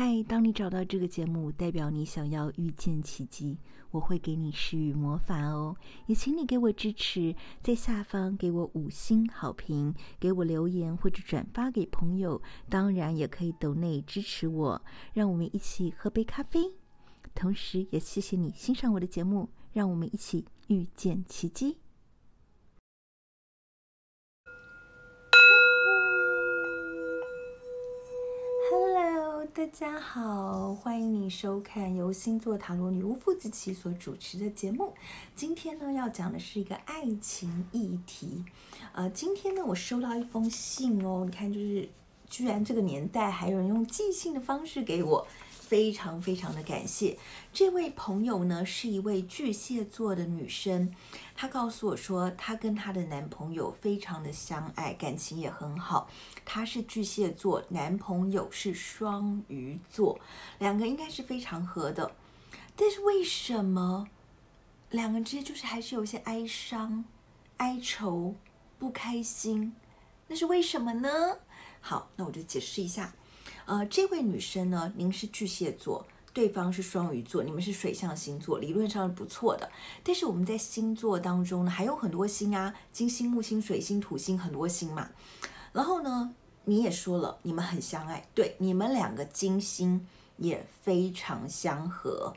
嗨，当你找到这个节目，代表你想要遇见奇迹，我会给你施予魔法哦。也请你给我支持，在下方给我五星好评，给我留言或者转发给朋友。当然也可以抖内支持我，让我们一起喝杯咖啡。同时也谢谢你欣赏我的节目，让我们一起遇见奇迹。大家好，欢迎你收看由星座塔罗女巫傅子琪所主持的节目。今天呢，要讲的是一个爱情议题。呃，今天呢，我收到一封信哦，你看，就是居然这个年代还有人用寄信的方式给我。非常非常的感谢这位朋友呢，是一位巨蟹座的女生，她告诉我说，她跟她的男朋友非常的相爱，感情也很好。她是巨蟹座，男朋友是双鱼座，两个应该是非常合的。但是为什么两个之间就是还是有些哀伤、哀愁、不开心？那是为什么呢？好，那我就解释一下。呃，这位女生呢，您是巨蟹座，对方是双鱼座，你们是水象星座，理论上是不错的。但是我们在星座当中呢，还有很多星啊，金星、木星、水星、土星，很多星嘛。然后呢，你也说了，你们很相爱，对，你们两个金星也非常相合，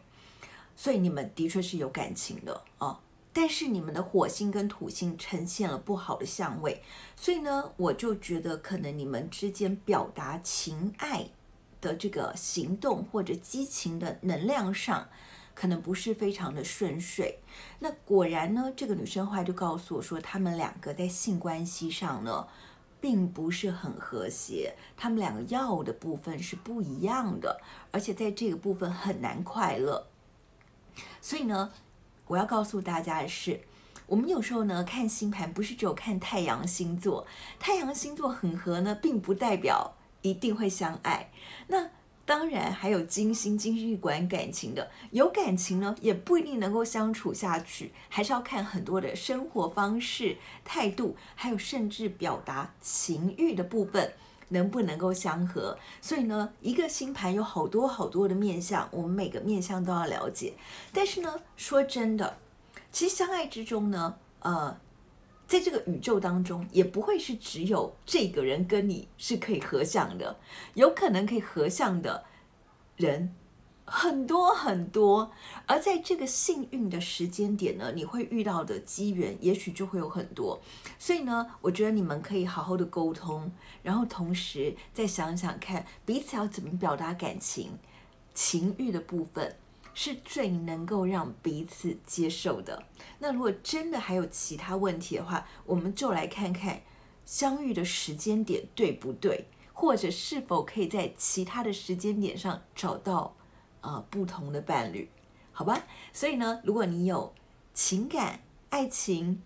所以你们的确是有感情的啊。哦但是你们的火星跟土星呈现了不好的相位，所以呢，我就觉得可能你们之间表达情爱的这个行动或者激情的能量上，可能不是非常的顺遂。那果然呢，这个女生后来就告诉我说，他们两个在性关系上呢，并不是很和谐，他们两个要的部分是不一样的，而且在这个部分很难快乐。所以呢。我要告诉大家的是，我们有时候呢，看星盘不是只有看太阳星座，太阳星座很合呢，并不代表一定会相爱。那当然还有金星，金星管感情的，有感情呢，也不一定能够相处下去，还是要看很多的生活方式、态度，还有甚至表达情欲的部分。能不能够相合？所以呢，一个星盘有好多好多的面相，我们每个面相都要了解。但是呢，说真的，其实相爱之中呢，呃，在这个宇宙当中，也不会是只有这个人跟你是可以合相的，有可能可以合相的人。很多很多，而在这个幸运的时间点呢，你会遇到的机缘，也许就会有很多。所以呢，我觉得你们可以好好的沟通，然后同时再想想看，彼此要怎么表达感情、情欲的部分，是最能够让彼此接受的。那如果真的还有其他问题的话，我们就来看看相遇的时间点对不对，或者是否可以在其他的时间点上找到。呃，不同的伴侣，好吧。所以呢，如果你有情感、爱情、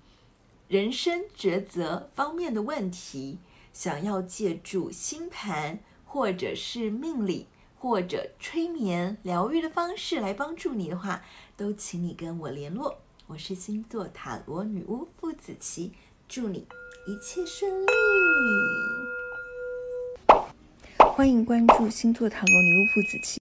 人生抉择方面的问题，想要借助星盘或者是命理或者催眠疗愈的方式来帮助你的话，都请你跟我联络。我是星座塔罗女巫傅子琪，祝你一切顺利。欢迎关注星座塔罗女巫傅子琪。